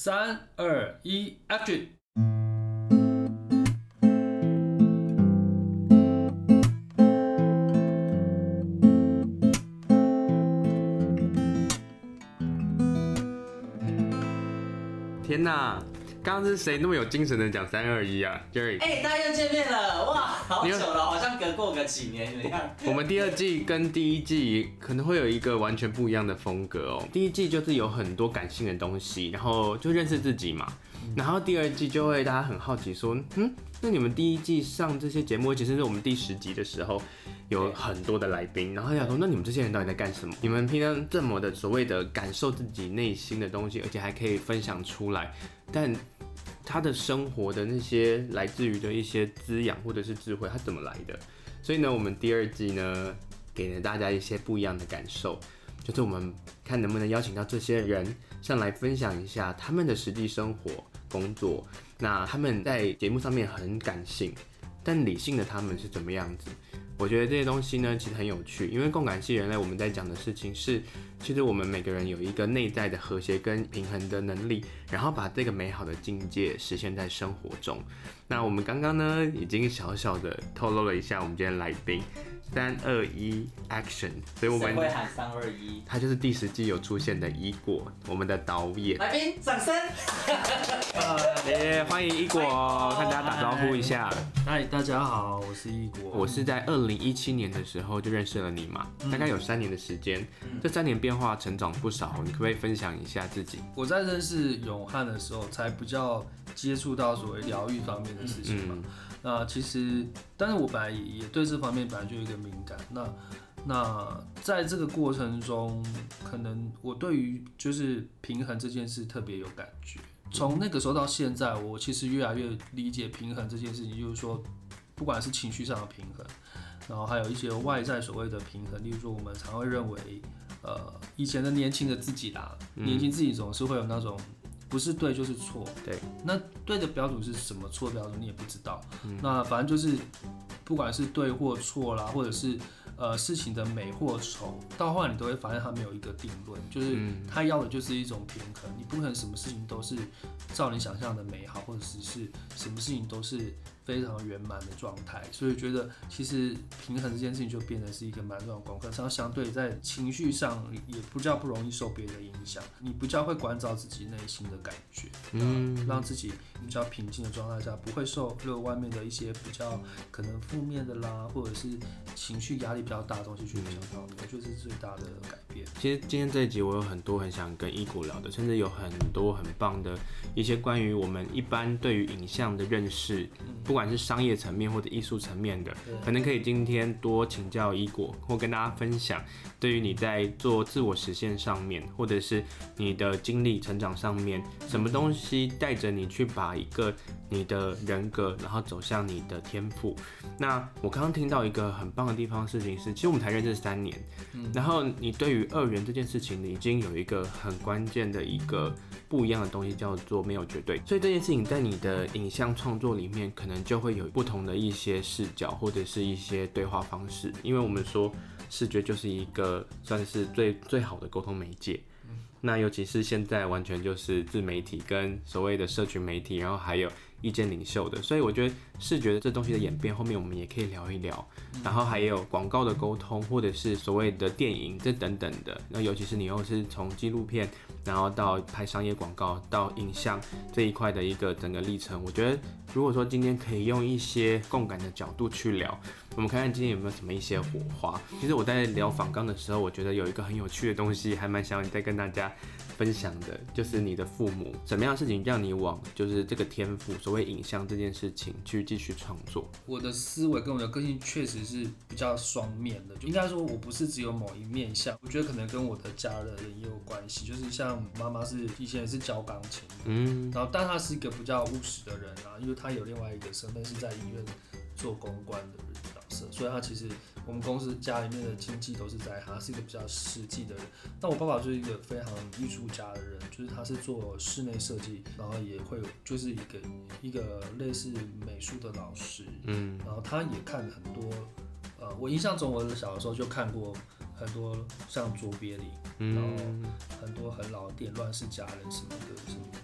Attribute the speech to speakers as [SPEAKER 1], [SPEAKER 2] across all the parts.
[SPEAKER 1] 三二一，Action！
[SPEAKER 2] 天哪！刚刚是谁那么有精神的讲三二一啊，Jerry？
[SPEAKER 3] 哎、欸，大家又见面了，哇，好久了，好像隔过个几年一样。
[SPEAKER 2] 我们第二季跟第一季可能会有一个完全不一样的风格哦。第一季就是有很多感性的东西，然后就认识自己嘛。然后第二季就会大家很好奇说，嗯，那你们第一季上这些节目，其实是我们第十集的时候有很多的来宾，然后想说，那你们这些人到底在干什么？你们平常这么的所谓的感受自己内心的东西，而且还可以分享出来，但他的生活的那些来自于的一些滋养或者是智慧，他怎么来的？所以呢，我们第二季呢，给了大家一些不一样的感受，就是我们看能不能邀请到这些人上来分享一下他们的实际生活、工作。那他们在节目上面很感性，但理性的他们是怎么样子？我觉得这些东西呢，其实很有趣，因为共感系人类我们在讲的事情是，其实我们每个人有一个内在的和谐跟平衡的能力，然后把这个美好的境界实现在生活中。那我们刚刚呢，已经小小的透露了一下我们今天来宾。三二一，Action！所以我们
[SPEAKER 3] 会喊三二一，
[SPEAKER 2] 他就是第十季有出现的一果，我们的导演。
[SPEAKER 3] 来宾，掌声！
[SPEAKER 2] 耶，欢迎一果，看大家打招呼一下。
[SPEAKER 1] 嗨，大家好，我是一果。
[SPEAKER 2] 我是在二零一七年的时候就认识了你嘛，嗯、大概有三年的时间，嗯、这三年变化成长不少，你可不可以分享一下自己？
[SPEAKER 1] 我在认识永汉的时候，才比较接触到所谓疗愈方面的事情嘛。嗯那其实，但是我本来也也对这方面本来就有一个敏感。那那在这个过程中，可能我对于就是平衡这件事特别有感觉。从那个时候到现在，我其实越来越理解平衡这件事情，就是说，不管是情绪上的平衡，然后还有一些外在所谓的平衡，例如说我们常会认为，呃，以前的年轻的自己啦，年轻自己总是会有那种。不是对就是错，
[SPEAKER 2] 对。
[SPEAKER 1] 那对的标准是什么？错的标准你也不知道。嗯、那反正就是，不管是对或错啦，或者是呃事情的美或丑，到后来你都会发现它没有一个定论，就是它要的就是一种平衡。你不可能什么事情都是照你想象的美好，或者是是什么事情都是。非常圆满的状态，所以觉得其实平衡这件事情就变得是一个蛮重要的功课。然后相对在情绪上也不叫不容易受别人的影响，你比较会关照自己内心的感觉，嗯，让自己比较平静的状态下不会受了外面的一些比较可能负面的啦，或者是情绪压力比较大的东西去影响到你。我觉得这是最大的改变。
[SPEAKER 2] 其实今天这一集我有很多很想跟一谷聊的，甚至有很多很棒的一些关于我们一般对于影像的认识，不。不管是商业层面或者艺术层面的，可能可以今天多请教一果，或跟大家分享，对于你在做自我实现上面，或者是你的经历成长上面，什么东西带着你去把一个你的人格，然后走向你的天赋。那我刚刚听到一个很棒的地方事情是，其实我们才认识三年，然后你对于二元这件事情，你已经有一个很关键的一个不一样的东西，叫做没有绝对。所以这件事情在你的影像创作里面，可能。就会有不同的一些视角，或者是一些对话方式，因为我们说视觉就是一个算是最最好的沟通媒介。那尤其是现在完全就是自媒体跟所谓的社群媒体，然后还有意见领袖的，所以我觉得视觉的这东西的演变，后面我们也可以聊一聊。然后还有广告的沟通，或者是所谓的电影这等等的。那尤其是你又是从纪录片，然后到拍商业广告，到影像这一块的一个整个历程，我觉得如果说今天可以用一些共感的角度去聊，我们看看今天有没有什么一些火花。其实我在聊访纲的时候，我觉得有一个很有趣的东西，还蛮想再跟大家。分享的就是你的父母，什么样的事情让你往就是这个天赋，所谓影像这件事情去继续创作？
[SPEAKER 1] 我的思维跟我的个性确实是比较双面的，就应该说我不是只有某一面相。我觉得可能跟我的家人也有关系，就是像妈妈是以前也是教钢琴，嗯，然后但她是一个比较务实的人啊，因为她有另外一个身份是在医院做公关的角色，所以他其实。我们公司家里面的经济都是在他，是一个比较实际的人。那我爸爸就是一个非常艺术家的人，就是他是做室内设计，然后也会有就是一个一个类似美术的老师，嗯，然后他也看很多，呃，我印象中我小的时候就看过很多像卓别林，然后很多很老的电乱世佳人什么的什么的。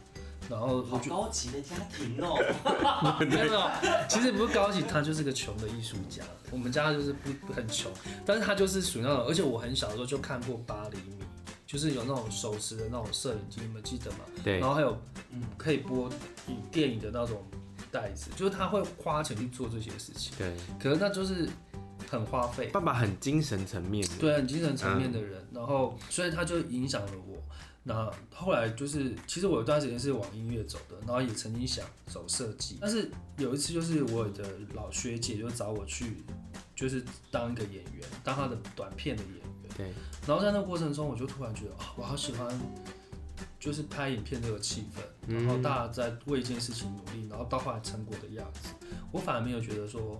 [SPEAKER 1] 然后
[SPEAKER 3] 好高级的家庭哦。
[SPEAKER 1] 没有没有，其实不是高级，他就是个穷的艺术家。我们家就是不不很穷，但是他就是属于那种，而且我很小的时候就看过八厘米，就是有那种手持的那种摄影机，你们记得吗？
[SPEAKER 2] 对。
[SPEAKER 1] 然后还有嗯，可以播影电影的那种袋子，就是他会花钱去做这些事情。
[SPEAKER 2] 对。
[SPEAKER 1] 可是那就是很花费。
[SPEAKER 2] 爸爸很精神层面。
[SPEAKER 1] 对，很精神层面的人，嗯、然后所以他就影响了我。那后来就是，其实我有段时间是往音乐走的，然后也曾经想走设计，但是有一次就是我的老学姐就找我去，就是当一个演员，当她的短片的演员。
[SPEAKER 2] 对。
[SPEAKER 1] 然后在那个过程中，我就突然觉得啊，我好喜欢，就是拍影片这个气氛，然后大家在为一件事情努力，然后到后来成果的样子，我反而没有觉得说，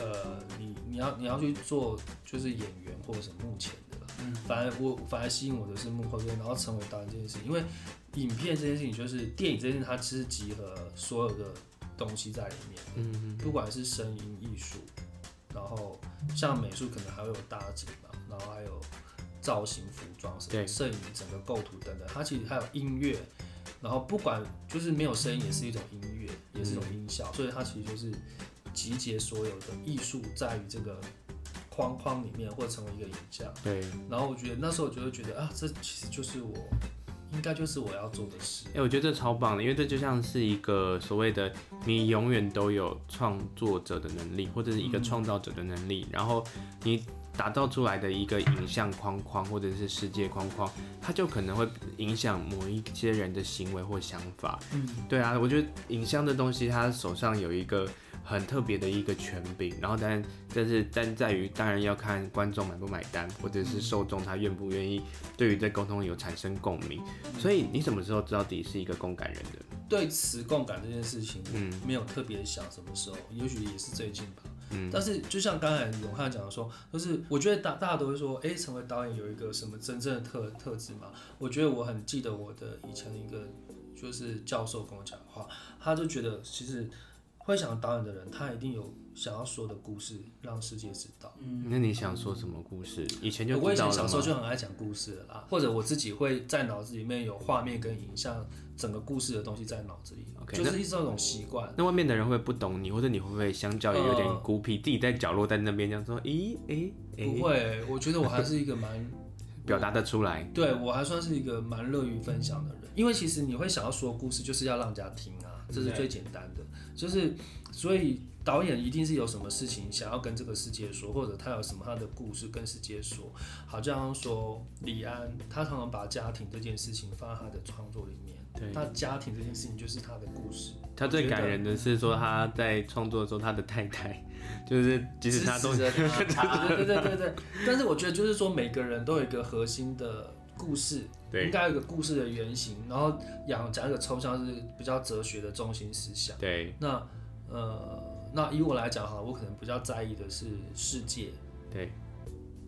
[SPEAKER 1] 呃，你你要你要去做就是演员或者是幕前。嗯，反而我反而吸引我的是幕后这些，然后成为导演这件事情，因为影片这件事情就是电影这件事情，它其实集合所有的东西在里面，嗯嗯，不管是声音艺术，然后像美术可能还会有搭景嘛，然后还有造型、服装什么，摄影整个构图等等，它其实还有音乐，然后不管就是没有声音也是一种音乐，也是一种音效，所以它其实就是集结所有的艺术在于这个。框框里面，或者成为一个影像。
[SPEAKER 2] 对。
[SPEAKER 1] 然后我觉得那时候我就会觉得啊，这其实就是我，应该就是我要做的事。
[SPEAKER 2] 哎、欸，我觉得这超棒的，因为这就像是一个所谓的你永远都有创作者的能力，或者是一个创造者的能力。嗯、然后你打造出来的一个影像框框，或者是世界框框，它就可能会影响某一些人的行为或想法。嗯，对啊，我觉得影像的东西，他手上有一个。很特别的一个权柄，然后但但是但在于当然要看观众买不买单，或者是受众他愿不愿意对于这沟通有产生共鸣。所以你什么时候知道自己是一个共感人的？
[SPEAKER 1] 对词共感这件事情，嗯，没有特别想什么时候，也许也是最近吧。嗯，但是就像刚才永汉讲的说，就是我觉得大大家都会说，哎，成为导演有一个什么真正的特特质嘛？我觉得我很记得我的以前的一个就是教授跟我讲的话，他就觉得其实。会想导演的人，他一定有想要说的故事，让世界知道。
[SPEAKER 2] 嗯，那你想说什么故事？以前就
[SPEAKER 1] 我以前小时候就很爱讲故事了啦，或者我自己会在脑子里面有画面跟影像，整个故事的东西在脑子里，okay, 就是一种习惯。
[SPEAKER 2] 那外面的人会不懂你，或者你会不会相较于有点孤僻，呃、自己在角落在那边这样说？咦，诶，诶，
[SPEAKER 1] 不会，我觉得我还是一个蛮
[SPEAKER 2] 表达得出来。
[SPEAKER 1] 对，我还算是一个蛮乐于分享的人，因为其实你会想要说故事，就是要让人家听啊，这是最简单的。就是，所以导演一定是有什么事情想要跟这个世界说，或者他有什么他的故事跟世界说。好，这样说，李安他常常把家庭这件事情放在他的创作里面。对，他家庭这件事情就是他的故事。
[SPEAKER 2] 他最感人的是说他在创作的时候，他的太太就是即使他都
[SPEAKER 1] 对 对对对对。但是我觉得就是说，每个人都有一个核心的故事，对，应该有一个故事的原型，然后讲讲一个抽象是比较哲学的中心思想。
[SPEAKER 2] 对，
[SPEAKER 1] 那呃，那以我来讲哈，我可能比较在意的是世界，
[SPEAKER 2] 对。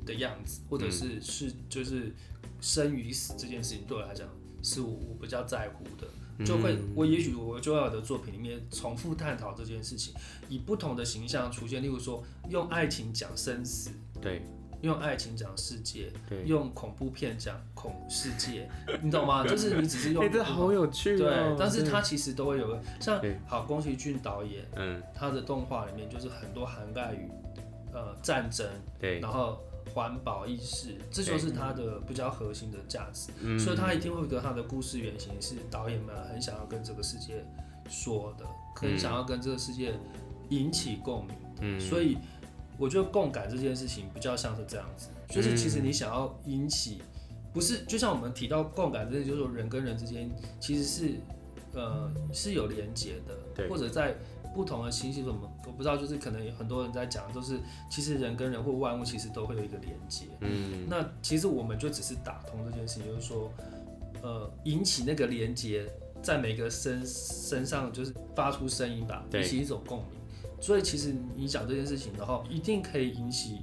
[SPEAKER 1] 的样子，或者是是就是生与死这件事情对我来讲是我我比较在乎的，就会我也许我就要我的作品里面重复探讨这件事情，以不同的形象出现，例如说用爱情讲生死，
[SPEAKER 2] 对。
[SPEAKER 1] 用爱情讲世界，对，用恐怖片讲恐世界，你懂吗？就是你只是用，
[SPEAKER 2] 哎、欸，这好有趣、哦，
[SPEAKER 1] 对。但是它其实都会有个像好宫崎骏导演，嗯，他的动画里面就是很多涵盖于呃战争，对，然后环保意识，这就是他的比较核心的价值。所以他一定会有个他的故事原型是导演们很想要跟这个世界说的，很想要跟这个世界引起共鸣，嗯，所以。我觉得共感这件事情比较像是这样子，就是其实你想要引起，不是就像我们提到共感这件事，就是说人跟人之间其实是，呃，是有连接的，或者在不同的星系什么，我不知道，就是可能有很多人在讲，就是其实人跟人或万物其实都会有一个连接。嗯，那其实我们就只是打通这件事情，就是说，呃，引起那个连接，在每个身身上就是发出声音吧，引起一种共鸣。所以其实你讲这件事情的话，一定可以引起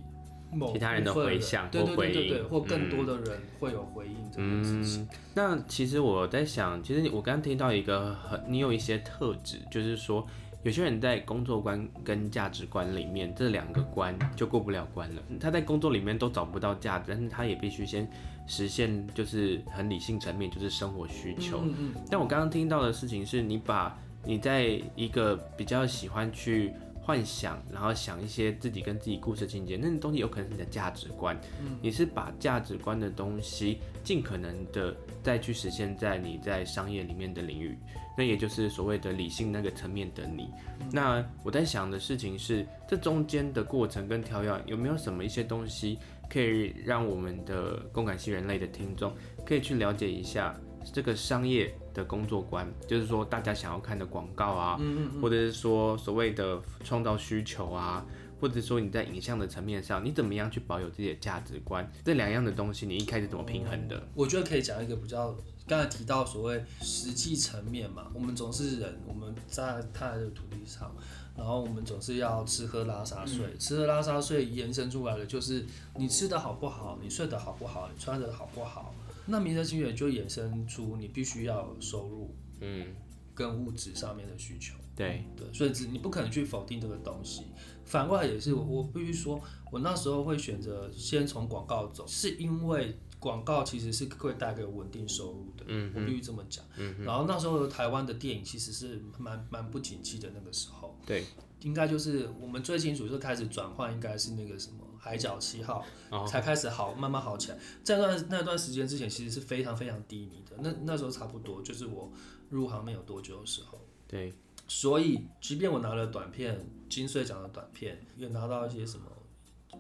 [SPEAKER 1] 某
[SPEAKER 2] 其他人的回响，
[SPEAKER 1] 对对对对对，或更多的人会有回应这件事情。
[SPEAKER 2] 嗯，那其实我在想，其实我刚刚听到一个很，你有一些特质，就是说有些人在工作观跟价值观里面这两个关就过不了关了。他在工作里面都找不到价值，但是他也必须先实现，就是很理性层面，就是生活需求。嗯嗯。但我刚刚听到的事情是，你把你在一个比较喜欢去。幻想，然后想一些自己跟自己故事情节，那东西有可能是你的价值观。嗯，你是把价值观的东西尽可能的再去实现在你在商业里面的领域，那也就是所谓的理性那个层面的你。嗯，那我在想的事情是，这中间的过程跟调养有没有什么一些东西可以让我们的共感系人类的听众可以去了解一下这个商业的工作观，就是说大家想要看的广告啊，嗯嗯嗯，或者是说所谓的创造需求啊，或者说你在影像的层面上，你怎么样去保有自己的价值观？这两样的东西，你一开始怎么平衡的？
[SPEAKER 1] 我觉得可以讲一个比较，刚才提到所谓实际层面嘛，我们总是人，我们在他的土地上，然后我们总是要吃喝拉撒睡，嗯、吃喝拉撒睡延伸出来的就是你吃的好不好，你睡得好不好，你穿的好不好。那名声情就衍生出你必须要有收入，嗯，跟物质上面的需求，
[SPEAKER 2] 对
[SPEAKER 1] 对，所以你不可能去否定这个东西。反过来也是，我我必须说，我那时候会选择先从广告走，是因为广告其实是会带给稳定收入的，嗯，我必须这么讲。嗯，然后那时候台湾的电影其实是蛮蛮不景气的那个时候，
[SPEAKER 2] 对，
[SPEAKER 1] 应该就是我们最清楚就开始转换，应该是那个什么。海角七号才开始好，慢慢好起来。在那段那段时间之前，其实是非常非常低迷的。那那时候差不多就是我入行没有多久的时候。
[SPEAKER 2] 对，
[SPEAKER 1] 所以即便我拿了短片金穗奖的短片，也拿到一些什么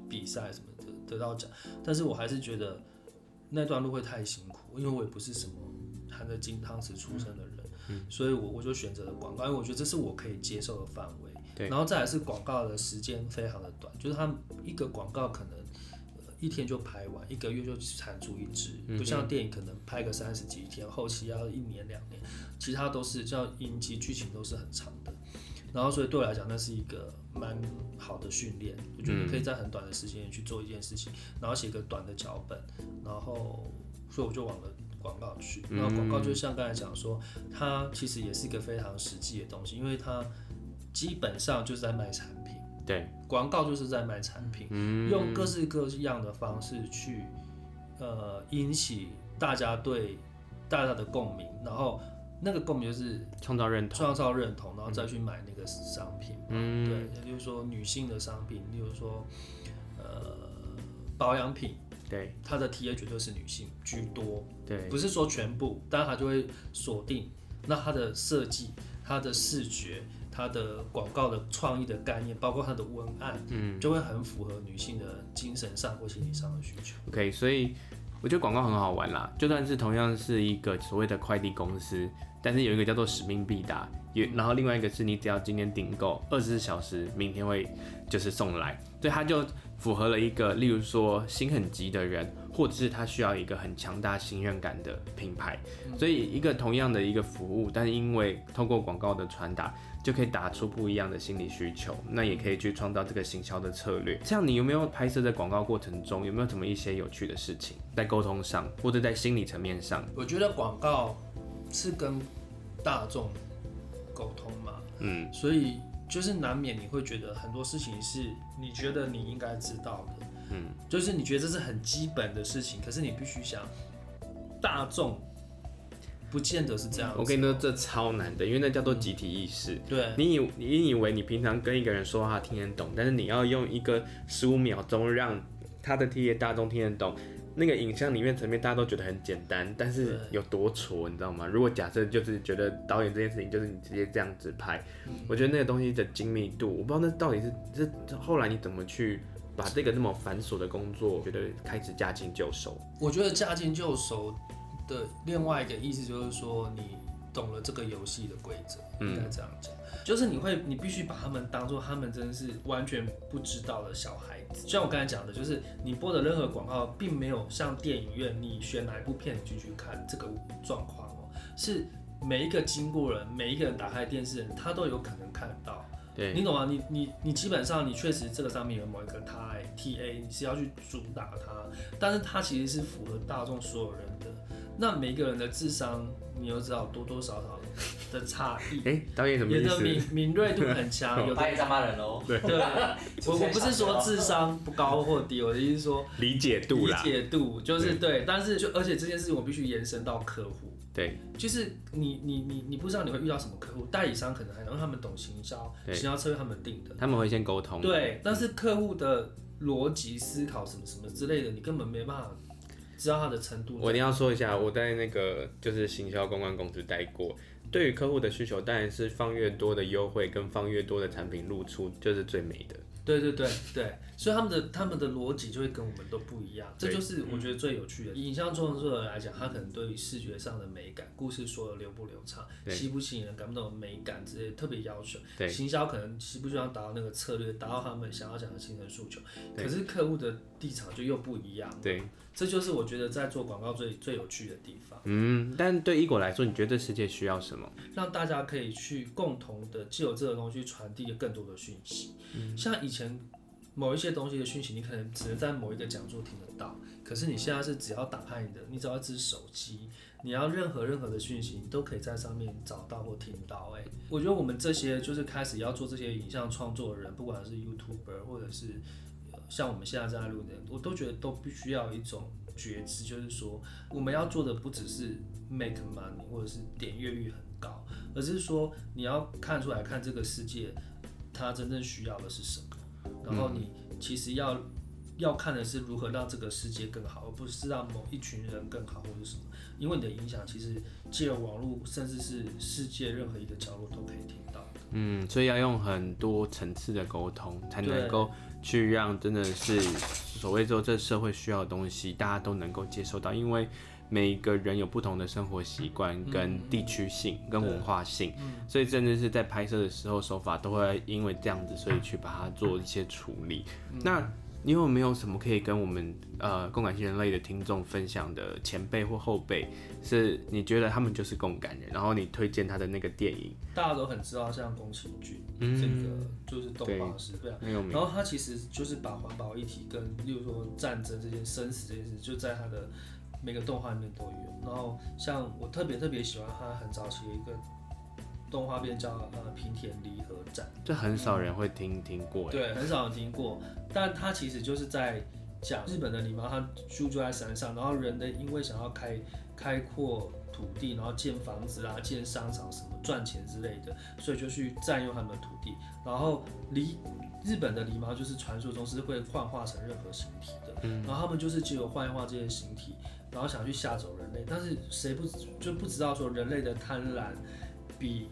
[SPEAKER 1] 比赛什么的得到奖，但是我还是觉得那段路会太辛苦，因为我也不是什么含着金汤匙出生的人，嗯，所以我我就选择了广告，因为我觉得这是我可以接受的范围。对，然后再来是广告的时间非常的短，就是他一个广告可能一天就拍完，一个月就产出一支，不像电影可能拍个三十几天，后期要一年两年，其他都是叫影集剧情都是很长的。然后所以对我来讲，那是一个蛮好的训练，我觉得可以在很短的时间去做一件事情，然后写个短的脚本，然后所以我就往了广告去。然后广告就像刚才讲说，它其实也是一个非常实际的东西，因为它。基本上就是在卖产品，
[SPEAKER 2] 对，
[SPEAKER 1] 广告就是在卖产品，嗯，用各式各样的方式去，呃，引起大家对大家的共鸣，然后那个共鸣就是
[SPEAKER 2] 创造认同，
[SPEAKER 1] 创造认同，然后再去买那个商品，嗯，对，也就是说女性的商品，例如说，呃，保养品，
[SPEAKER 2] 对，
[SPEAKER 1] 它的 TA 绝对是女性居多，
[SPEAKER 2] 对，
[SPEAKER 1] 不是说全部，但它就会锁定，那它的设计，它的视觉。它的广告的创意的概念，包括它的文案，嗯，就会很符合女性的精神上或心理上的需求。
[SPEAKER 2] OK，所以我觉得广告很好玩啦，就算是同样是一个所谓的快递公司，但是有一个叫做使命必达，也然后另外一个是你只要今天订购二十四小时，明天会就是送来，所以它就符合了一个，例如说心很急的人。或者是他需要一个很强大信任感的品牌，所以一个同样的一个服务，但是因为通过广告的传达，就可以打出不一样的心理需求，那也可以去创造这个行销的策略。像你有没有拍摄在广告过程中，有没有什么一些有趣的事情，在沟通上或者在心理层面上？
[SPEAKER 1] 我觉得广告是跟大众沟通嘛，嗯，所以就是难免你会觉得很多事情是你觉得你应该知道的。嗯，就是你觉得这是很基本的事情，可是你必须想，大众不见得是这样。
[SPEAKER 2] 我跟你说，这超难的，因为那叫做集体意识。
[SPEAKER 1] 嗯、对，
[SPEAKER 2] 你以你以为你平常跟一个人说话听得懂，但是你要用一个十五秒钟让他的 TA 大众听得懂，那个影像里面层面大家都觉得很简单，但是有多挫，你知道吗？如果假设就是觉得导演这件事情就是你直接这样子拍，嗯、我觉得那个东西的精密度，我不知道那到底是这后来你怎么去。把这个那么繁琐的工作，觉得开始驾轻就熟。
[SPEAKER 1] 我觉得驾轻就熟的另外一个意思就是说，你懂了这个游戏的规则，应该这样讲，就是你会，你必须把他们当做他们真的是完全不知道的小孩子。像我刚才讲的，就是你播的任何广告，并没有像电影院你选哪一部片进去看这个状况哦，是每一个经过人，每一个人打开电视人，他都有可能看到。
[SPEAKER 2] 对
[SPEAKER 1] 你懂吗？你你你基本上你确实这个上面有某一个 TA，你是要去主打它，但是它其实是符合大众所有人的。那每个人的智商，你又知道多多少少的差异。
[SPEAKER 2] 哎、欸，导演什么意思？
[SPEAKER 1] 演的敏敏锐度很强，有
[SPEAKER 3] 拍一张骂人 喽。
[SPEAKER 1] 对，我我不是说智商不高或低，我的意思是说
[SPEAKER 2] 理解度啦，
[SPEAKER 1] 理解度就是对，但是就而且这件事情我必须延伸到客户。
[SPEAKER 2] 对，
[SPEAKER 1] 就是你你你你不知道你会遇到什么客户，代理商可能还能，他们懂行销，行销策略他们定的，
[SPEAKER 2] 他们会先沟通。
[SPEAKER 1] 对，但是客户的逻辑思考什么什么之类的，你根本没办法知道它的程度。
[SPEAKER 2] 我一定要说一下，我在那个就是行销公关公司待过，对于客户的需求，当然是放越多的优惠跟放越多的产品露出，就是最美的。
[SPEAKER 1] 对对对对，所以他们的他们的逻辑就会跟我们都不一样，这就是我觉得最有趣的。以影像创作者来讲，他可能对于视觉上的美感、故事说的流不流畅、吸不吸引人、感不懂美感之类特别要求。对，行销可能希不希望达到那个策略，达到他们想要讲的精神诉求。可是客户的立场就又不一样。对，这就是我觉得在做广告最最有趣的地方。
[SPEAKER 2] 嗯，但对一果来说，你觉得这世界需要什么？
[SPEAKER 1] 让大家可以去共同的借由这个东西传递更多的讯息。嗯，像以前某一些东西的讯息，你可能只能在某一个讲座听得到。可是你现在是只要打开你的，你只要一支手机，你要任何任何的讯息，你都可以在上面找到或听到。哎，我觉得我们这些就是开始要做这些影像创作的人，不管是 YouTuber 或者是像我们现在在录的，我都觉得都必须要有一种觉知，就是说我们要做的不只是 make money 或者是点阅率很高，而是说你要看出来看这个世界。他真正需要的是什么？然后你其实要、嗯、要看的是如何让这个世界更好，而不是让某一群人更好或者什么。因为你的影响其实借由网络，甚至是世界任何一个角落都可以听到。
[SPEAKER 2] 嗯，所以要用很多层次的沟通，才能够去让真的是所谓说这社会需要的东西，大家都能够接受到，因为。每一个人有不同的生活习惯、跟地区性、跟文化性，所以甚至是在拍摄的时候，手法都会因为这样子，所以去把它做一些处理。那你有没有什么可以跟我们呃共感性人类的听众分享的前辈或后辈，是你觉得他们就是共感人，然后你推荐他的那个电影？
[SPEAKER 1] 大家都很知道，像宫崎骏，嗯，这个就是动画师，对啊，然后他其实就是把环保议题跟，例如说战争这件生死这件事，就在他的。每个动画里面都有，然后像我特别特别喜欢他很早期的一个动画片叫呃平田离合战，
[SPEAKER 2] 这很少人会听听过，
[SPEAKER 1] 对，很少人听过，但他其实就是在讲日本的狸猫，它居住在山上，然后人的因为想要开开阔土地，然后建房子啊、建商场什么赚钱之类的，所以就去占用他们的土地，然后离日本的狸猫就是传说中是会幻化成任何形体的，嗯，然后他们就是只有幻化这些形体。然后想去吓走人类，但是谁不就不知道说人类的贪婪比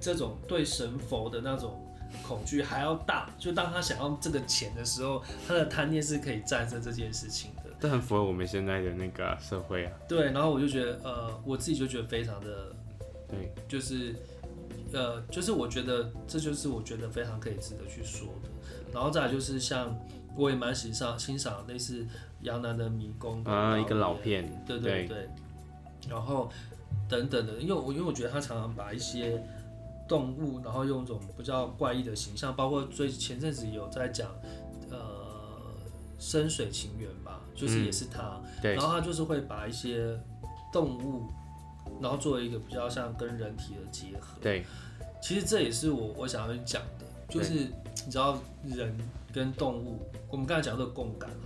[SPEAKER 1] 这种对神佛的那种恐惧还要大？就当他想要这个钱的时候，他的贪念是可以战胜这件事情的。
[SPEAKER 2] 这很符合我们现在的那个社会啊。
[SPEAKER 1] 对，然后我就觉得，呃，我自己就觉得非常的，对，就是，呃，就是我觉得这就是我觉得非常可以值得去说的。然后再来就是像我也蛮欣赏欣赏类似。杨南的迷宫
[SPEAKER 2] 啊，一个老片，
[SPEAKER 1] 对对对，对。然后等等的，因为我因为我觉得他常常把一些动物，然后用一种比较怪异的形象，包括最前阵子有在讲呃深水情缘吧，就是也是他，嗯、对，然后他就是会把一些动物，然后作为一个比较像跟人体的结合，
[SPEAKER 2] 对，
[SPEAKER 1] 其实这也是我我想要讲的，就是你知道人跟动物，我们刚才讲的共感哈。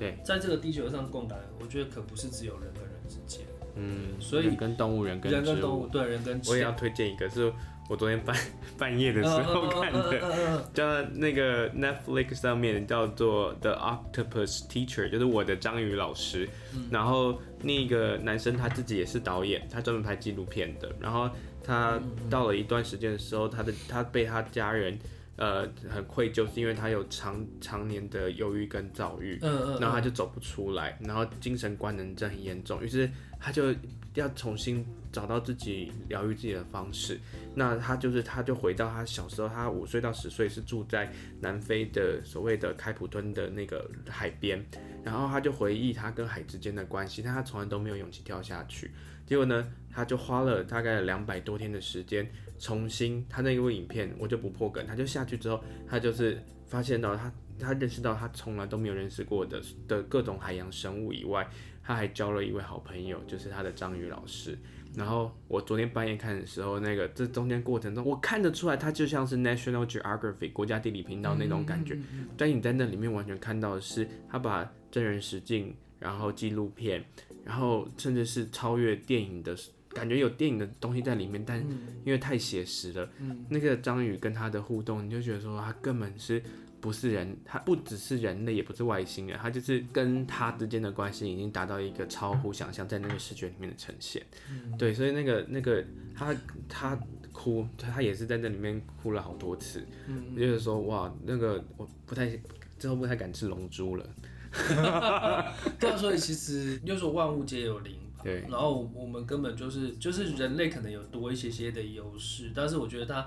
[SPEAKER 2] 对，
[SPEAKER 1] 在这个地球上共感，我觉得可不是只有人跟人之间，
[SPEAKER 2] 嗯，所以跟动物，人跟人
[SPEAKER 1] 跟动物，对人跟，
[SPEAKER 2] 我也要推荐一个，是我昨天半 半夜的时候看的，叫那个 Netflix 上面叫做 The Octopus Teacher，就是我的章鱼老师，然后那个男生他自己也是导演，他专门拍纪录片的，然后他到了一段时间的时候，他的他被他家人。呃，很愧疚，是因为他有长常年的忧郁跟躁郁，嗯嗯，然后他就走不出来，然后精神官能症很严重，于是他就要重新找到自己疗愈自己的方式。那他就是，他就回到他小时候，他五岁到十岁是住在南非的所谓的开普敦的那个海边，然后他就回忆他跟海之间的关系，但他从来都没有勇气跳下去。结果呢，他就花了大概两百多天的时间。重新，他那一部影片我就不破梗，他就下去之后，他就是发现到他，他认识到他从来都没有认识过的的各种海洋生物以外，他还交了一位好朋友，就是他的章鱼老师。然后我昨天半夜看的时候，那个这中间过程中，我看得出来，他就像是 National Geography 国家地理频道那种感觉。但你在那里面完全看到的是，他把真人实境，然后纪录片，然后甚至是超越电影的感觉，有电影的东西在里面，但因为太写实了，嗯、那个章鱼跟他的互动，你就觉得说他根本是。不是人，他不只是人类，也不是外星人，他就是跟他之间的关系已经达到一个超乎想象，在那个视觉里面的呈现。嗯、对，所以那个那个他他哭，他也是在那里面哭了好多次。嗯，就是说哇，那个我不太之后不太敢吃龙珠了。
[SPEAKER 1] 对啊，所以其实又说万物皆有灵吧。
[SPEAKER 2] 对。
[SPEAKER 1] 然后我们根本就是就是人类可能有多一些些的优势，但是我觉得它。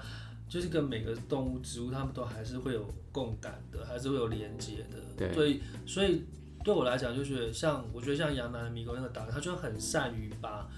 [SPEAKER 1] 就是跟每个动物、植物，它们都还是会有共感的，还是会有连接的。
[SPEAKER 2] 对。
[SPEAKER 1] 所以，所以对我来讲，就觉得像我觉得像杨楠的迷宫那个导演，他就很善于把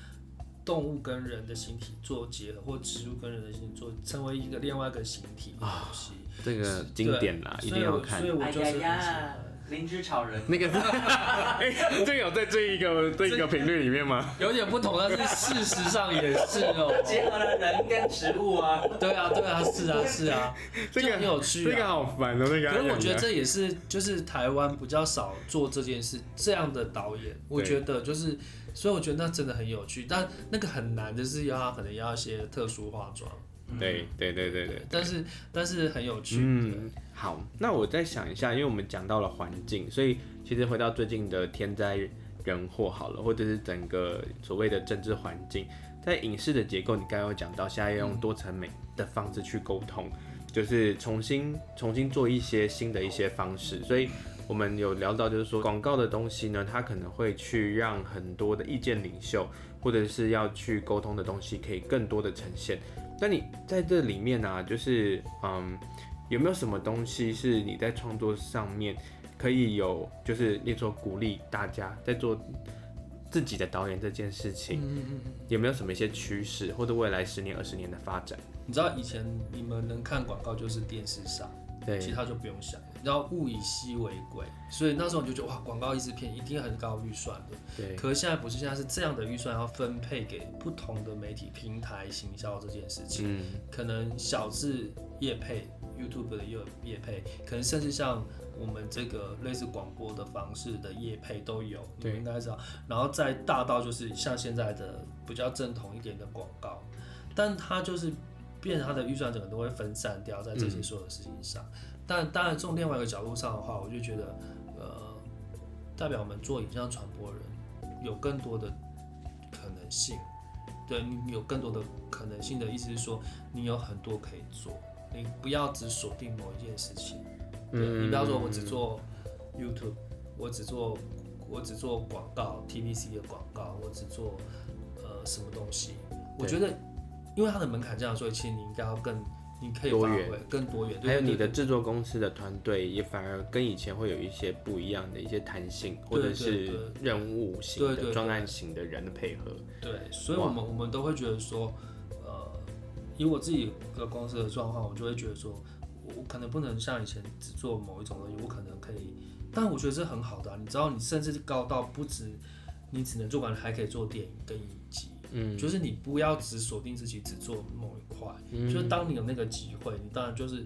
[SPEAKER 1] 动物跟人的形体做结合，或植物跟人的形体做成为一个另外一个形体的东西。
[SPEAKER 2] 哦，这个经典啦，一定要看。
[SPEAKER 1] 所以我就是很喜欢。
[SPEAKER 3] 灵芝草人，
[SPEAKER 2] 那个是，哎、欸，这有在这一个这一个频率里面吗？
[SPEAKER 1] 有点不同，但是事实上也是哦、喔，
[SPEAKER 3] 结合了人跟植物啊。
[SPEAKER 1] 对啊，对啊，是啊，是啊，这个很有趣、啊。
[SPEAKER 2] 这个好烦哦、喔，那个。
[SPEAKER 1] 可是我觉得这也是，就是台湾比较少做这件事，这样的导演，我觉得就是，所以我觉得那真的很有趣，但那个很难的是要他可能要一些特殊化妆。
[SPEAKER 2] 对对对对对，
[SPEAKER 1] 但是但是很有趣。
[SPEAKER 2] 嗯，好，那我再想一下，因为我们讲到了环境，所以其实回到最近的天灾人祸好了，或者是整个所谓的政治环境，在影视的结构，你刚刚有讲到，现在要用多层美的方式去沟通，就是重新重新做一些新的一些方式，所以我们有聊到，就是说广告的东西呢，它可能会去让很多的意见领袖，或者是要去沟通的东西，可以更多的呈现。那你在这里面呢、就是嗯，有没有什么东西是你在创作上面可以有，就是例如说鼓励大家在做自己的导演这件事情，嗯嗯嗯，有没有什么一些趋势或者未来十年、二十年的发展？
[SPEAKER 1] 你知道以前你们能看广告就是电视上，对，其他就不用想了。然后物以稀为贵，所以那时候你就觉得哇，广告一支片一定很高预算的。
[SPEAKER 2] 对。
[SPEAKER 1] 可是现在不是，现在是这样的预算要分配给不同的媒体平台行销这件事情。嗯。可能小至业配，YouTube 的业业配，可能甚至像我们这个类似广播的方式的业配都有，你们应该知道。然后再大到就是像现在的比较正统一点的广告，但它就是变成它的预算整个都会分散掉在这些所有的事情上。嗯但当然，从另外一个角度上的话，我就觉得，呃，代表我们做影像传播人有更多的可能性，对，你有更多的可能性的意思是说，你有很多可以做，你不要只锁定某一件事情。嗯，你不要说我只做 YouTube，我只做我只做广告，TVC 的广告，我只做呃什么东西。我觉得，因为它的门槛这样，所以其实你应该要更。你可以发挥更多元，
[SPEAKER 2] 还有你的制作公司的团队也反而跟以前会有一些不一样的一些弹性，或者是任务型的专案型的人的配合。
[SPEAKER 1] 对，所以我们我们都会觉得说，呃，以我自己的公司的状况，我就会觉得说，我可能不能像以前只做某一种东西，我可能可以，但我觉得这很好的啊，你知道，你甚至高到不止，你只能做完，还可以做电影跟影集。嗯，就是你不要只锁定自己只做某一块，嗯，就是当你有那个机会，你当然就是。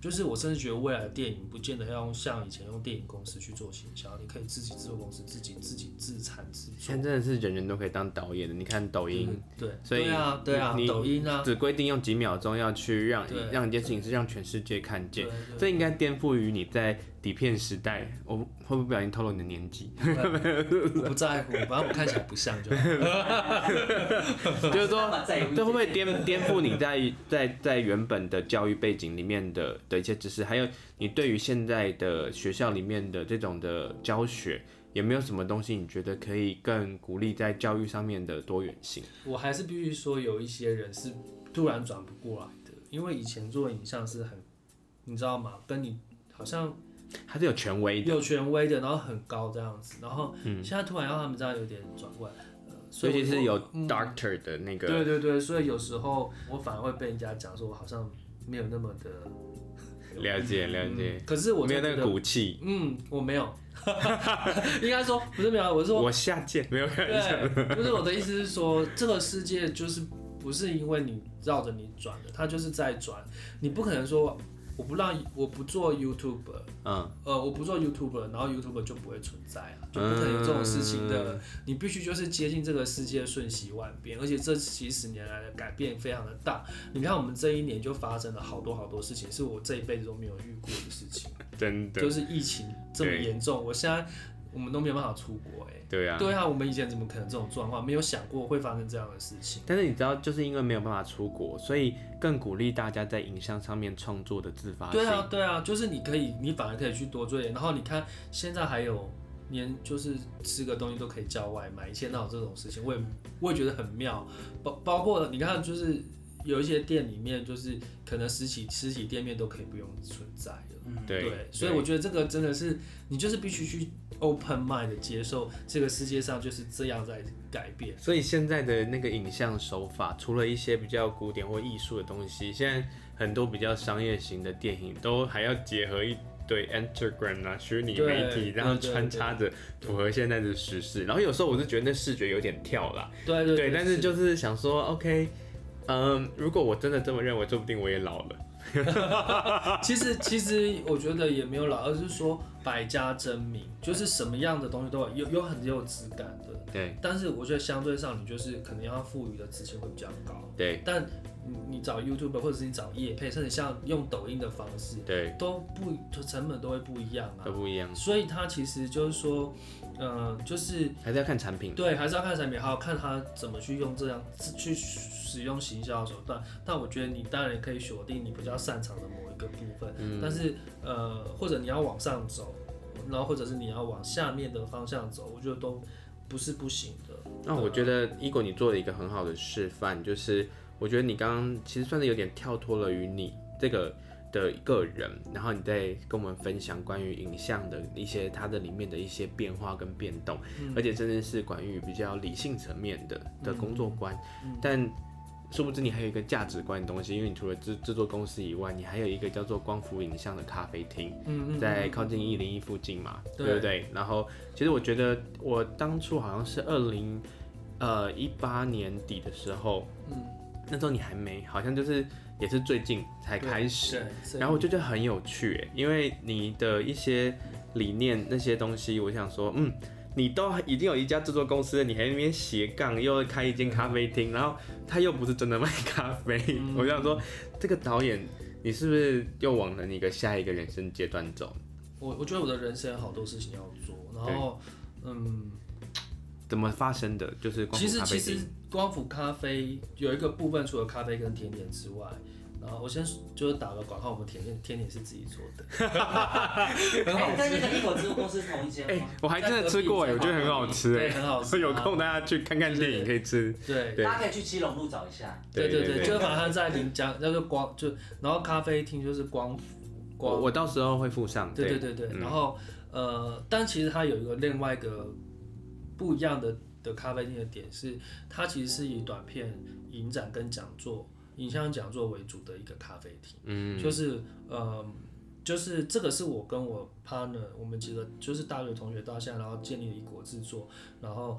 [SPEAKER 1] 就是我甚至觉得未来的电影不见得要用像以前用电影公司去做行销，你可以自己制作公司自己自己自产自做。
[SPEAKER 2] 现在真的是人人都可以当导演的，你看抖音，
[SPEAKER 1] 嗯、对，
[SPEAKER 2] 所以
[SPEAKER 1] 对啊，对啊，抖音啊，
[SPEAKER 2] 只规定用几秒钟要去让让一件事情是让全世界看见，这应该颠覆于你在底片时代。我会不会不小心透露你的年纪？
[SPEAKER 1] 我不在乎，反正我看起来不像就好。
[SPEAKER 2] 就是说，这会不会颠颠覆你在在在原本的教育背景里面的？的一些知识，还有你对于现在的学校里面的这种的教学，有没有什么东西你觉得可以更鼓励在教育上面的多元性？
[SPEAKER 1] 我还是必须说，有一些人是突然转不过来的，因为以前做影像是很，你知道吗？跟你好像
[SPEAKER 2] 还是有权威的，
[SPEAKER 1] 有权威的，然后很高这样子，然后现在突然要他们这样有点转过来，呃，
[SPEAKER 2] 所以其实有 doctor 的那个、
[SPEAKER 1] 嗯，对对对，所以有时候我反而会被人家讲说，我好像没有那么的。
[SPEAKER 2] 了解了解。
[SPEAKER 1] 可是我
[SPEAKER 2] 没有那个骨气。
[SPEAKER 1] 嗯，我没有。应该说不是没有，我是说
[SPEAKER 2] 我下贱没有开玩笑。
[SPEAKER 1] 对，不是我的意思是说，这个世界就是不是因为你绕着你转的，它就是在转。你不可能说。我不让我不做 YouTuber，嗯，呃，我不做 YouTuber，然后 YouTuber 就不会存在啊，就不可能有这种事情的。嗯、你必须就是接近这个世界瞬息万变，而且这几十年来的改变非常的大。你看我们这一年就发生了好多好多事情，是我这一辈子都没有遇过的事情。
[SPEAKER 2] 真的，
[SPEAKER 1] 就是疫情这么严重，我现在。我们都没有办法出国哎，
[SPEAKER 2] 对啊，
[SPEAKER 1] 对啊，我们以前怎么可能这种状况？没有想过会发生这样的事情。
[SPEAKER 2] 但是你知道，就是因为没有办法出国，所以更鼓励大家在影像上面创作的自发性。
[SPEAKER 1] 对啊，对啊，就是你可以，你反而可以去多做一点。然后你看，现在还有连就是吃个东西都可以叫外卖，以前哪有这种事情？我也我也觉得很妙。包包括你看，就是有一些店里面，就是可能实体实体店面都可以不用存在的。
[SPEAKER 2] 嗯，
[SPEAKER 1] 对，所以我觉得这个真的是你就是必须去 open mind 的接受这个世界上就是这样在改变。
[SPEAKER 2] 所以现在的那个影像手法，除了一些比较古典或艺术的东西，现在很多比较商业型的电影都还要结合一堆 Instagram 啊虚拟媒体，然后穿插着符合现在的时事。然后有时候我是觉得那视觉有点跳啦，
[SPEAKER 1] 对对对，
[SPEAKER 2] 对，但是就是想说，OK，嗯，如果我真的这么认为，说不定我也老了。
[SPEAKER 1] 其实其实我觉得也没有老，而是说百家争鸣，就是什么样的东西都有，有有很有质感的。
[SPEAKER 2] 对。
[SPEAKER 1] 但是我觉得相对上，你就是可能要赋予的值钱会比较高。
[SPEAKER 2] 对。但
[SPEAKER 1] 你找 YouTube 或者是你找业配，甚至像用抖音的方式，
[SPEAKER 2] 对，
[SPEAKER 1] 都不成本都会不一样啊，
[SPEAKER 2] 都不一样。
[SPEAKER 1] 所以它其实就是说。嗯、呃，就是
[SPEAKER 2] 还是要看产品，
[SPEAKER 1] 对，还是要看产品，还要看他怎么去用这样去使用行销手段。但我觉得你当然可以锁定你比较擅长的某一个部分，嗯、但是呃，或者你要往上走，然后或者是你要往下面的方向走，我觉得都不是不行的。
[SPEAKER 2] 那我觉得 Eagle 你做了一个很好的示范，就是我觉得你刚刚其实算是有点跳脱了于你这个。的一个人，然后你再跟我们分享关于影像的一些它的里面的一些变化跟变动，嗯、而且真的是关于比较理性层面的的工作观。但殊不知你还有一个价值观的东西，因为你除了制制作公司以外，你还有一个叫做光伏影像的咖啡厅，嗯、在靠近一零一附近嘛，对，对不对？然后其实我觉得我当初好像是二零呃一八年底的时候，嗯，那时候你还没，好像就是。也是最近才开始，然后我就觉得很有趣，因为你的一些理念那些东西，我想说，嗯，你都已经有一家制作公司了，你还在那边斜杠又开一间咖啡厅，然后他又不是真的卖咖啡，嗯、我想说，这个导演你是不是又往了那个下一个人生阶段走？
[SPEAKER 1] 我我觉得我的人生有好多事情要做，然后嗯，
[SPEAKER 2] 怎么发生的？就是光其实其实。
[SPEAKER 1] 光伏咖啡有一个部分，除了咖啡跟甜点之外，然后我先就是打个广告，我们甜点甜点是自己做的，很好吃。跟一口制作公司同一间。哎，
[SPEAKER 2] 我还真的吃过哎，我觉得很好吃哎，
[SPEAKER 1] 很好吃。
[SPEAKER 2] 有空大家去看看电影可以吃。
[SPEAKER 1] 对，
[SPEAKER 3] 大家可以去基隆路找一下。
[SPEAKER 1] 对对对，就是反正在临江，叫做光就，然后咖啡厅就是光伏光。
[SPEAKER 2] 我到时候会附上。
[SPEAKER 1] 对对对对，然后呃，但其实它有一个另外一个不一样的。的咖啡厅的点是，它其实是以短片影展跟讲座、影像讲座为主的一个咖啡厅。嗯，就是呃，就是这个是我跟我 partner，我们几个就是大学同学到现在，然后建立了一国制作，然后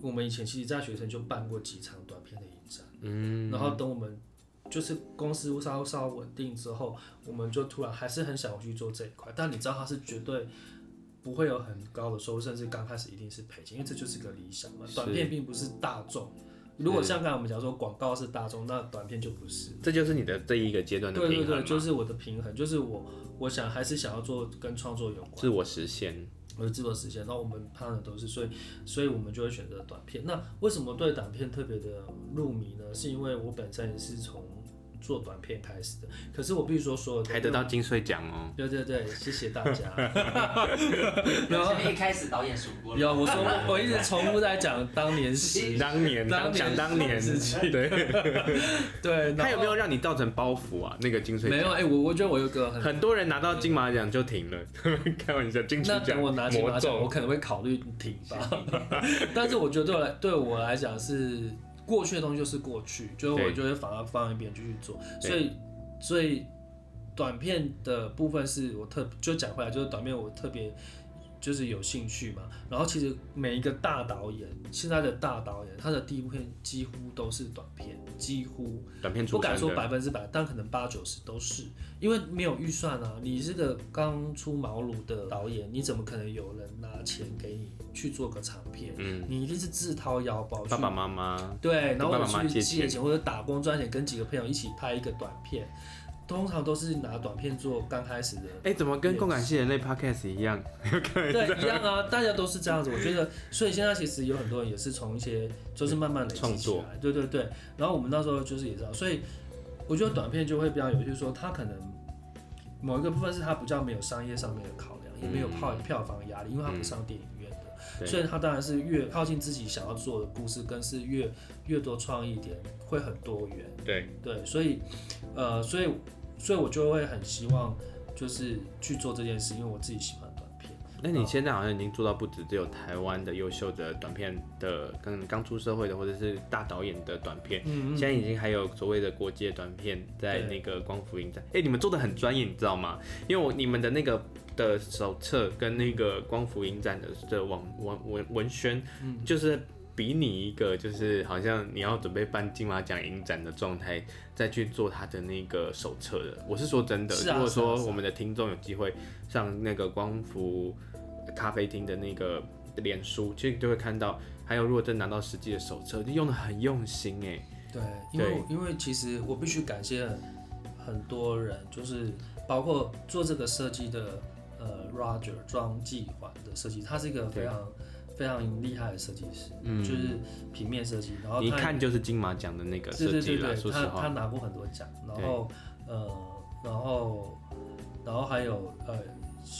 [SPEAKER 1] 我们以前其实在学生就办过几场短片的影展。嗯，然后等我们就是公司稍稍稳定之后，我们就突然还是很想去做这一块，但你知道它是绝对。不会有很高的收入，甚至刚开始一定是赔钱，因为这就是个理想嘛。短片并不是大众，如果像刚才我们讲说广告是大众，那短片就不是。
[SPEAKER 2] 这就是你的这一个阶段的平衡。
[SPEAKER 1] 对对对，就是我的平衡，就是我我想还是想要做跟创作有关，
[SPEAKER 2] 自我实现，
[SPEAKER 1] 我的自我实现。然后我们拍的都是，所以所以我们就会选择短片。那为什么对短片特别的入迷呢？是因为我本身也是从。做短片开始的，可是我必须说，所有
[SPEAKER 2] 还得到金穗奖哦。
[SPEAKER 1] 对对对，谢谢大家。
[SPEAKER 3] 然后一开始导演数过了。
[SPEAKER 1] 有，我说我一直重复在讲当年时，
[SPEAKER 2] 当年讲当年事情。对
[SPEAKER 1] 对。
[SPEAKER 2] 他有没有让你造成包袱啊？那个金穗奖？
[SPEAKER 1] 没有，哎，我我觉得我有个
[SPEAKER 2] 很多人拿到金马奖就停了，开玩笑，金曲奖。
[SPEAKER 1] 那等我拿金马奖，我可能会考虑停吧。但是我觉得对我来对我来讲是。过去的东西就是过去，就是我就会反而放一边继续做，所以所以短片的部分是我特就讲回来，就是短片我特别。就是有兴趣嘛，然后其实每一个大导演，现在的大导演，他的第一部片几乎都是短片，几乎
[SPEAKER 2] 短片，
[SPEAKER 1] 不敢说百分之百，但可能八九十都是，因为没有预算啊。你是个刚出茅庐的导演，你怎么可能有人拿钱给你去做个长片？嗯，你一定是自掏腰包，
[SPEAKER 2] 爸爸妈妈
[SPEAKER 1] 对，然后去借钱或者打工赚钱，跟几个朋友一起拍一个短片。通常都是拿短片做刚开始的，
[SPEAKER 2] 哎、欸，怎么跟共感系人类 podcast 一样？
[SPEAKER 1] 对，一样啊，大家都是这样子。我觉得，所以现在其实有很多人也是从一些，就是慢慢累积起来。对对对。然后我们那时候就是也知道，所以我觉得短片就会比较有趣，就是说它可能某一个部分是它比较没有商业上面的考量，也没有票票房压力，因为它不上电影院的，嗯、所以它当然是越靠近自己想要做的故事，更是越越多创意点，会很多元。
[SPEAKER 2] 对
[SPEAKER 1] 对，所以呃，所以。所以，我就会很希望，就是去做这件事，因为我自己喜欢短片。
[SPEAKER 2] 那你现在好像已经做到不止只有台湾的优秀的短片的，跟刚出社会的或者是大导演的短片，嗯嗯，现在已经还有所谓的国际的短片在那个光伏影展。哎、欸，你们做的很专业，你知道吗？因为我你们的那个的手册跟那个光伏影展的的网文文文宣，嗯就是。比拟一个就是好像你要准备办金马奖影展的状态，再去做他的那个手册的。我是说真的，啊、如果说我们的听众有机会上那个光伏咖啡厅的那个脸书，其实就会看到。还有，如果真拿到实际的手册，就用的很用心哎。
[SPEAKER 1] 对，因为因为其实我必须感谢很多人，就是包括做这个设计的呃 Roger 庄继环的设计，他是一个非常。非常厉害的设计师，嗯，就是平面设计，然后
[SPEAKER 2] 一看就是金马奖的那个设计了。对对对对，
[SPEAKER 1] 他他拿过很多奖，然后呃，然后然后还有呃，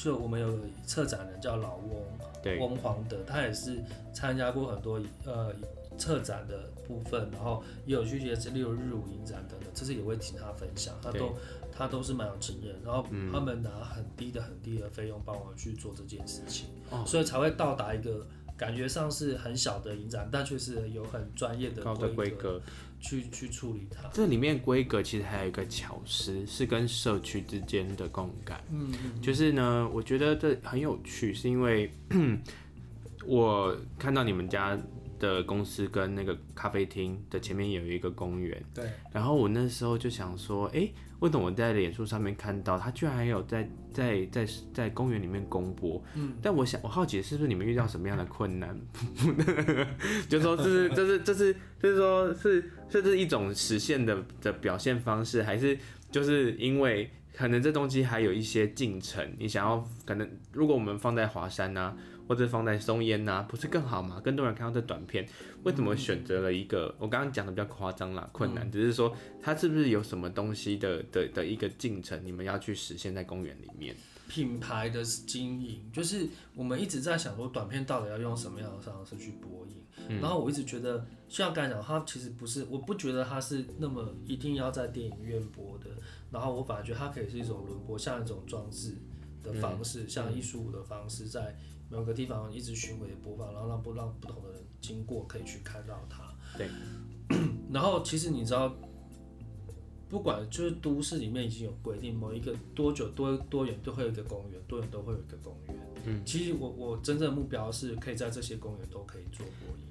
[SPEAKER 1] 就我们有策展人叫老翁，对，翁黄德，他也是参加过很多呃策展的部分，然后也有去一些例如日舞影展等等，这次也会请他分享，他都他都是蛮有经验，然后他们拿很低的很低的费用帮我去做这件事情，哦，所以才会到达一个。感觉上是很小的影展，但却是有很专业的高的规格去去处理它。
[SPEAKER 2] 这里面规格其实还有一个巧思，是跟社区之间的共感。嗯，就是呢，我觉得这很有趣，是因为 我看到你们家的公司跟那个咖啡厅的前面有一个公园。
[SPEAKER 1] 对。
[SPEAKER 2] 然后我那时候就想说，哎、欸。为什么我在脸书上面看到他居然还有在在在在公园里面公播？嗯，但我想我好奇是不是你们遇到什么样的困难？就说这是这是这是就是说是这是一种实现的的表现方式，还是就是因为可能这东西还有一些进程，你想要可能如果我们放在华山呢、啊？或者放在松烟呐，不是更好吗？更多人看到这短片，为什么选择了一个？我刚刚讲的比较夸张啦，困难，只是说它是不是有什么东西的的的一个进程，你们要去实现在公园里面？
[SPEAKER 1] 品牌的经营，就是我们一直在想说，短片到底要用什么样的方式去播映。嗯、然后我一直觉得，像刚才讲，它其实不是，我不觉得它是那么一定要在电影院播的。然后我反而觉得它可以是一种轮播，像一种装置的方式，嗯、像艺术舞的方式在。某个地方一直巡回播放，然后让不让不同的人经过可以去看到它。
[SPEAKER 2] 对。
[SPEAKER 1] 然后其实你知道，不管就是都市里面已经有规定，某一个多久多多远都会有一个公园，多远都会有一个公园。嗯。其实我我真正的目标是可以在这些公园都可以做播音。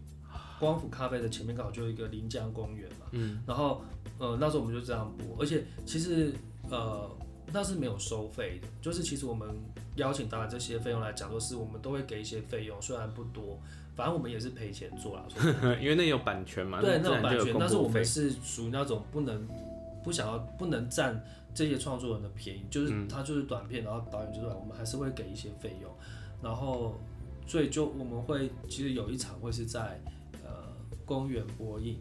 [SPEAKER 1] 光伏咖啡的前面刚好就有一个临江公园嘛。嗯。然后呃那时候我们就这样播，而且其实呃。那是没有收费的，就是其实我们邀请到的这些费用来讲，座是我们都会给一些费用，虽然不多，反正我们也是赔钱做啦。
[SPEAKER 2] 因为那有版权嘛。
[SPEAKER 1] 对，那有版权，但是我们是属于那种不能不想要不能占这些创作人的便宜，就是他就是短片，然后导演就是我们还是会给一些费用，然后所以就我们会其实有一场会是在呃公园播映，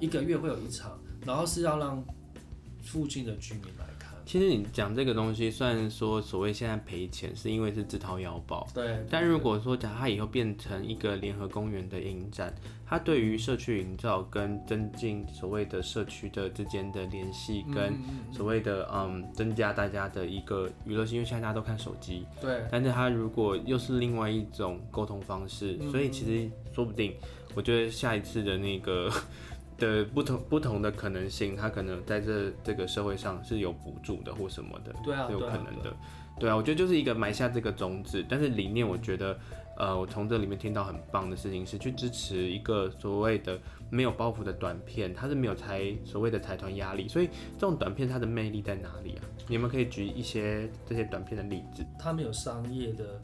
[SPEAKER 1] 一个月会有一场，然后是要让附近的居民来。
[SPEAKER 2] 其实你讲这个东西，虽然说所谓现在赔钱，是因为是自掏腰包。
[SPEAKER 1] 对。
[SPEAKER 2] 但如果说假如它以后变成一个联合公园的影展，它对于社区营造跟增进所谓的社区的之间的联系，跟所谓的嗯增加大家的一个娱乐性，因为现在大家都看手机。
[SPEAKER 1] 对。
[SPEAKER 2] 但是它如果又是另外一种沟通方式，所以其实说不定，我觉得下一次的那个。的不同不同的可能性，他可能在这这个社会上是有补助的或什么的，
[SPEAKER 1] 对啊，
[SPEAKER 2] 有可能的，
[SPEAKER 1] 对啊，
[SPEAKER 2] 我觉得就是一个埋下这个种子，但是理念我觉得，呃，我从这里面听到很棒的事情是去支持一个所谓的没有包袱的短片，它是没有财所谓的财团压力，所以这种短片它的魅力在哪里啊？你们可以举一些这些短片的例子，
[SPEAKER 1] 它没有商业的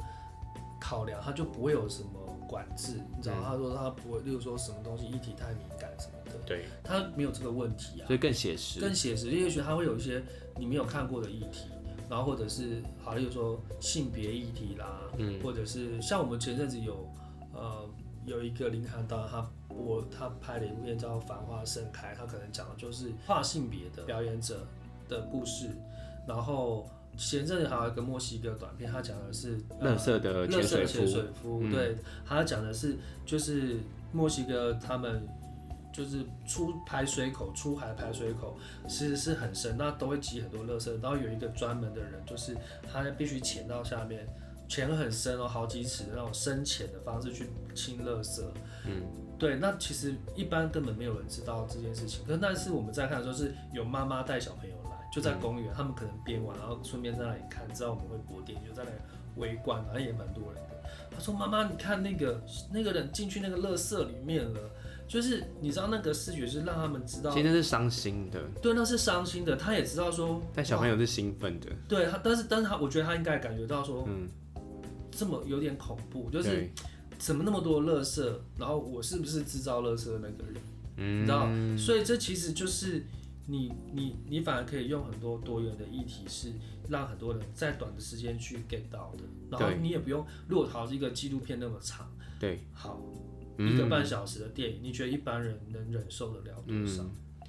[SPEAKER 1] 考量，它就不会有什么。管制，你知道，他说他不会，例如说什么东西议题太敏感
[SPEAKER 2] 对，
[SPEAKER 1] 他没有这个问题啊，
[SPEAKER 2] 所以更写实，
[SPEAKER 1] 更写实。也许他会有一些你没有看过的议题，然后或者是好，例如说性别议题啦，嗯，或者是像我们前阵子有呃有一个林涵导演，他我他拍了一部片叫《繁花盛开》，他可能讲的就是跨性别的表演者的故事，然后。前阵子还有一个墨西哥短片，他讲的是
[SPEAKER 2] 乐色的潜水夫，
[SPEAKER 1] 水夫嗯、对，他讲的是就是墨西哥他们就是出排水口出海排水口其实是很深，那都会积很多垃圾，然后有一个专门的人，就是他必须潜到下面，潜很深哦，好几尺的那种深潜的方式去清垃圾。嗯，对，那其实一般根本没有人知道这件事情，可是那是我们在看的时候是有妈妈带小朋友来。就在公园，他们可能边玩，然后顺便在那里看，知道我们会播电，就在那里围观，然后也蛮多人的。他说：“妈妈，你看那个那个人进去那个垃圾里面了，就是你知道那个视觉是让他们知道，
[SPEAKER 2] 其实那是伤心的，
[SPEAKER 1] 对，那是伤心的。他也知道说，
[SPEAKER 2] 但小朋友是兴奋的，
[SPEAKER 1] 对他，但是但是他，我觉得他应该感觉到说，嗯，这么有点恐怖，就是怎么那么多垃圾，然后我是不是制造垃圾的那个人？嗯，你知道，所以这其实就是。”你你你反而可以用很多多元的议题，是让很多人在短的时间去 get 到的。然后你也不用，如果好一个纪录片那么长，
[SPEAKER 2] 对，
[SPEAKER 1] 好一个半小时的电影，你觉得一般人能忍受得了多少？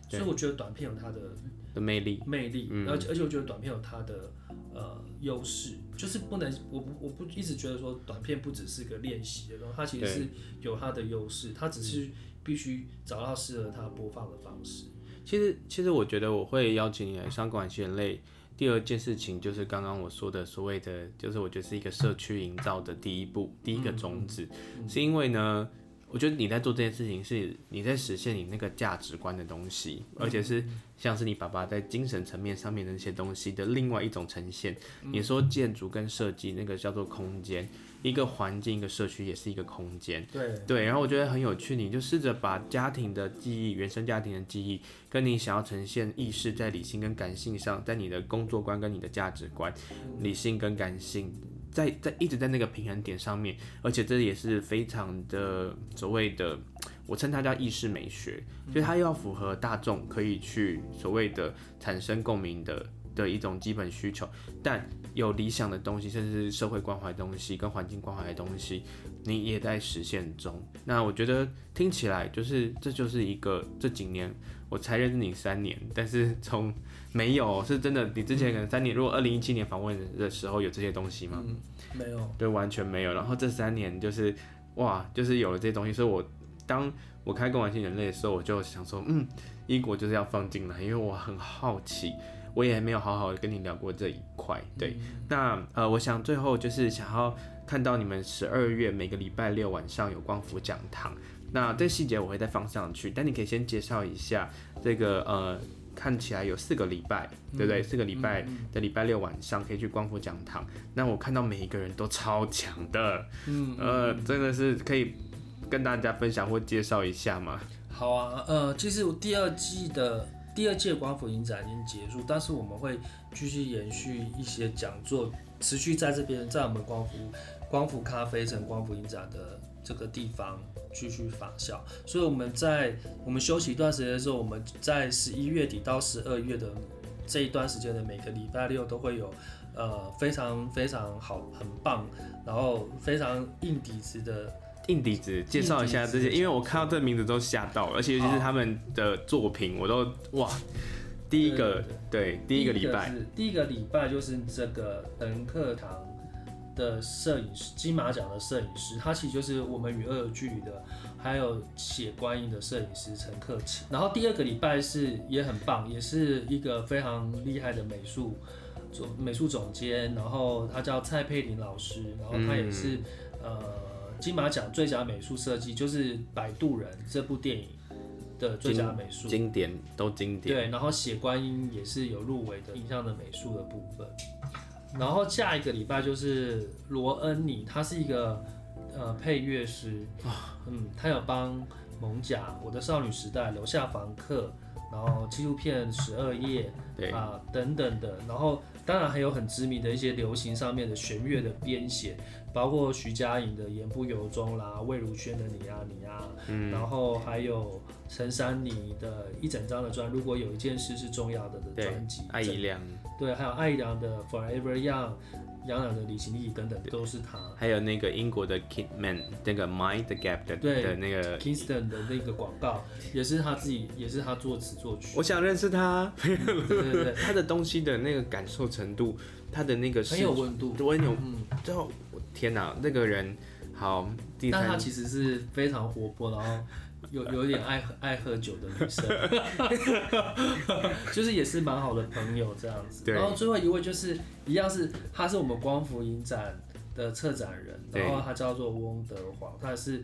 [SPEAKER 1] 所以我觉得短片有它的
[SPEAKER 2] 的魅力，
[SPEAKER 1] 魅力，而且而且我觉得短片有它的呃优势，就是不能我不我不一直觉得说短片不只是个练习的东西，它其实是有它的优势，它只是必须找到适合它播放的方式。
[SPEAKER 2] 其实，其实我觉得我会邀请你来上《共感新人类》。第二件事情就是刚刚我说的所谓的，就是我觉得是一个社区营造的第一步，第一个种子，是因为呢，我觉得你在做这件事情是你在实现你那个价值观的东西，而且是像是你爸爸在精神层面上面的那些东西的另外一种呈现。你说建筑跟设计那个叫做空间。一个环境，一个社区，也是一个空间。
[SPEAKER 1] 对
[SPEAKER 2] 对，然后我觉得很有趣，你就试着把家庭的记忆、原生家庭的记忆，跟你想要呈现意识在理性跟感性上，在你的工作观跟你的价值观，理性跟感性，在在一直在那个平衡点上面，而且这也是非常的所谓的，我称它叫意识美学，所以它又要符合大众可以去所谓的产生共鸣的。的一种基本需求，但有理想的东西，甚至是社会关怀的东西跟环境关怀的东西，你也在实现中。那我觉得听起来就是这就是一个这几年我才认识你三年，但是从没有是真的，你之前可能三年，如果二零一七年访问的时候有这些东西吗？
[SPEAKER 1] 嗯，没有，
[SPEAKER 2] 对，完全没有。然后这三年就是哇，就是有了这些东西，所以我当我开共感新人类的时候，我就想说，嗯，英国就是要放进来，因为我很好奇。我也没有好好的跟你聊过这一块，对，嗯、那呃，我想最后就是想要看到你们十二月每个礼拜六晚上有光伏讲堂，那这细节我会再放上去，但你可以先介绍一下这个呃，看起来有四个礼拜，对不对？嗯、四个礼拜的礼拜六晚上可以去光伏讲堂，那我看到每一个人都超强的，嗯，呃，真的是可以跟大家分享或介绍一下吗？
[SPEAKER 1] 好啊，呃，其实我第二季的。第二届光伏影展已经结束，但是我们会继续延续一些讲座，持续在这边，在我们光伏光伏咖啡城光伏影展的这个地方继续发酵。所以我们在我们休息一段时间的时候，我们在十一月底到十二月的这一段时间的每个礼拜六都会有呃非常非常好很棒，然后非常硬底子的。
[SPEAKER 2] 硬底子介绍一下这些，因为我看到这名字都吓到了，而且尤其是他们的作品，我都哇，第一个对，第一个礼拜，
[SPEAKER 1] 第一个礼拜就是这个陈课堂的摄影师，金马奖的摄影师，他其实就是我们与恶有距离的，还有写观音的摄影师陈克勤。然后第二个礼拜是也很棒，也是一个非常厉害的美术总美术总监，然后他叫蔡佩林老师，然后他也是、嗯、呃。金马奖最佳美术设计就是《摆渡人》这部电影的最佳美术，
[SPEAKER 2] 经典都经典。
[SPEAKER 1] 对，然后血观音也是有入围的影像的美术的部分。然后下一个礼拜就是罗恩尼，他是一个呃配乐师。啊，嗯，他有帮蒙甲、我的少女时代、楼下房客，然后纪录片十二夜，对。啊等等的，然后当然还有很知名的一些流行上面的弦乐的编写，包括徐佳莹的言不由衷啦，魏如萱的你呀、啊、你呀、啊，嗯，然后还有陈珊妮的一整张的专，如果有一件事是重要的的专辑，
[SPEAKER 2] 艾怡良。
[SPEAKER 1] 对，还有艾怡良的 Forever Young，杨洋的李行李等等都是他。
[SPEAKER 2] 还有那个英国的 Kidman，那个 Mind the Gap 的对的那个
[SPEAKER 1] Kingston 的那个广告，也是他自己，也是他作词作曲。
[SPEAKER 2] 我想认识他，对对对，他的东西的那个感受程度，他的那个
[SPEAKER 1] 很有温度，
[SPEAKER 2] 温有，嗯，最后我天哪，那个人好，
[SPEAKER 1] 但他其实是非常活泼，然后。有有点爱喝爱喝酒的女生，就是也是蛮好的朋友这样子。然后最后一位就是一样是，他是我们光伏影展的策展人，然后他叫做翁德华，他是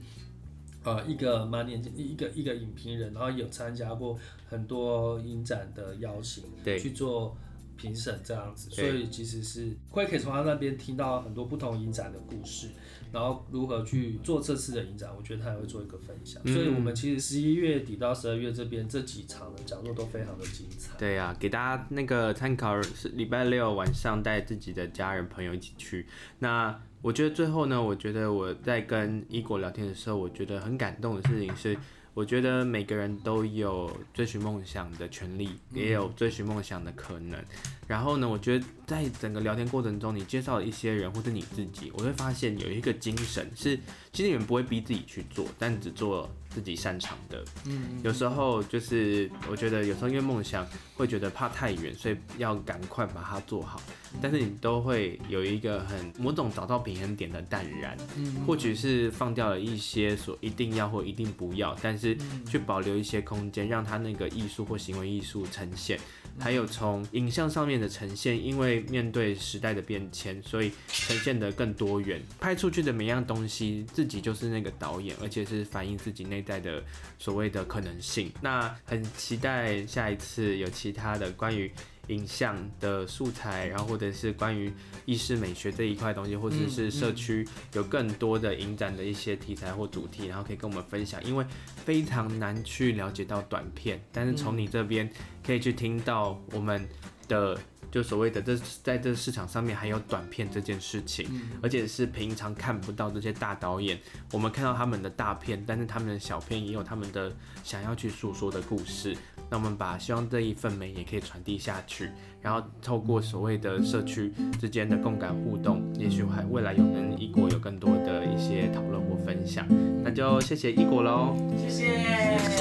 [SPEAKER 1] 呃一个蛮年轻一个一个影评人，然后有参加过很多影展的邀请，对。去做评审这样子，所以其实是会可以从他那边听到很多不同影展的故事。然后如何去做这次的影展，我觉得他也会做一个分享。嗯、所以，我们其实十一月底到十二月这边这几场的讲座都非常的精彩。
[SPEAKER 2] 对呀、啊，给大家那个参考是礼拜六晚上带自己的家人朋友一起去。那我觉得最后呢，我觉得我在跟一果聊天的时候，我觉得很感动的事情是。我觉得每个人都有追寻梦想的权利，也有追寻梦想的可能。然后呢，我觉得在整个聊天过程中，你介绍了一些人或者你自己，我会发现有一个精神是，其实你们不会逼自己去做，但只做自己擅长的。嗯，有时候就是我觉得有时候因为梦想会觉得怕太远，所以要赶快把它做好。但是你都会有一个很某种找到平衡点的淡然，嗯，或许是放掉了一些所一定要或一定不要，但是去保留一些空间，让它那个艺术或行为艺术呈现。还有从影像上面的呈现，因为面对时代的变迁，所以呈现得更多元。拍出去的每样东西，自己就是那个导演，而且是反映自己内在的所谓的可能性。那很期待下一次有其他的关于。影像的素材，然后或者是关于意识美学这一块东西，或者是社区有更多的影展的一些题材或主题，然后可以跟我们分享。因为非常难去了解到短片，但是从你这边可以去听到我们的。就所谓的这在这市场上面还有短片这件事情，嗯，而且是平常看不到这些大导演，我们看到他们的大片，但是他们的小片也有他们的想要去诉说的故事。那我们把希望这一份美也可以传递下去，然后透过所谓的社区之间的共感互动，也许还未来有跟异国有更多的一些讨论或分享。那就谢谢异国喽，
[SPEAKER 3] 谢谢谢谢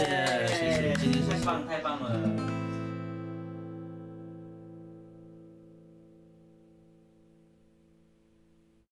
[SPEAKER 3] 谢谢，今天太棒太棒了。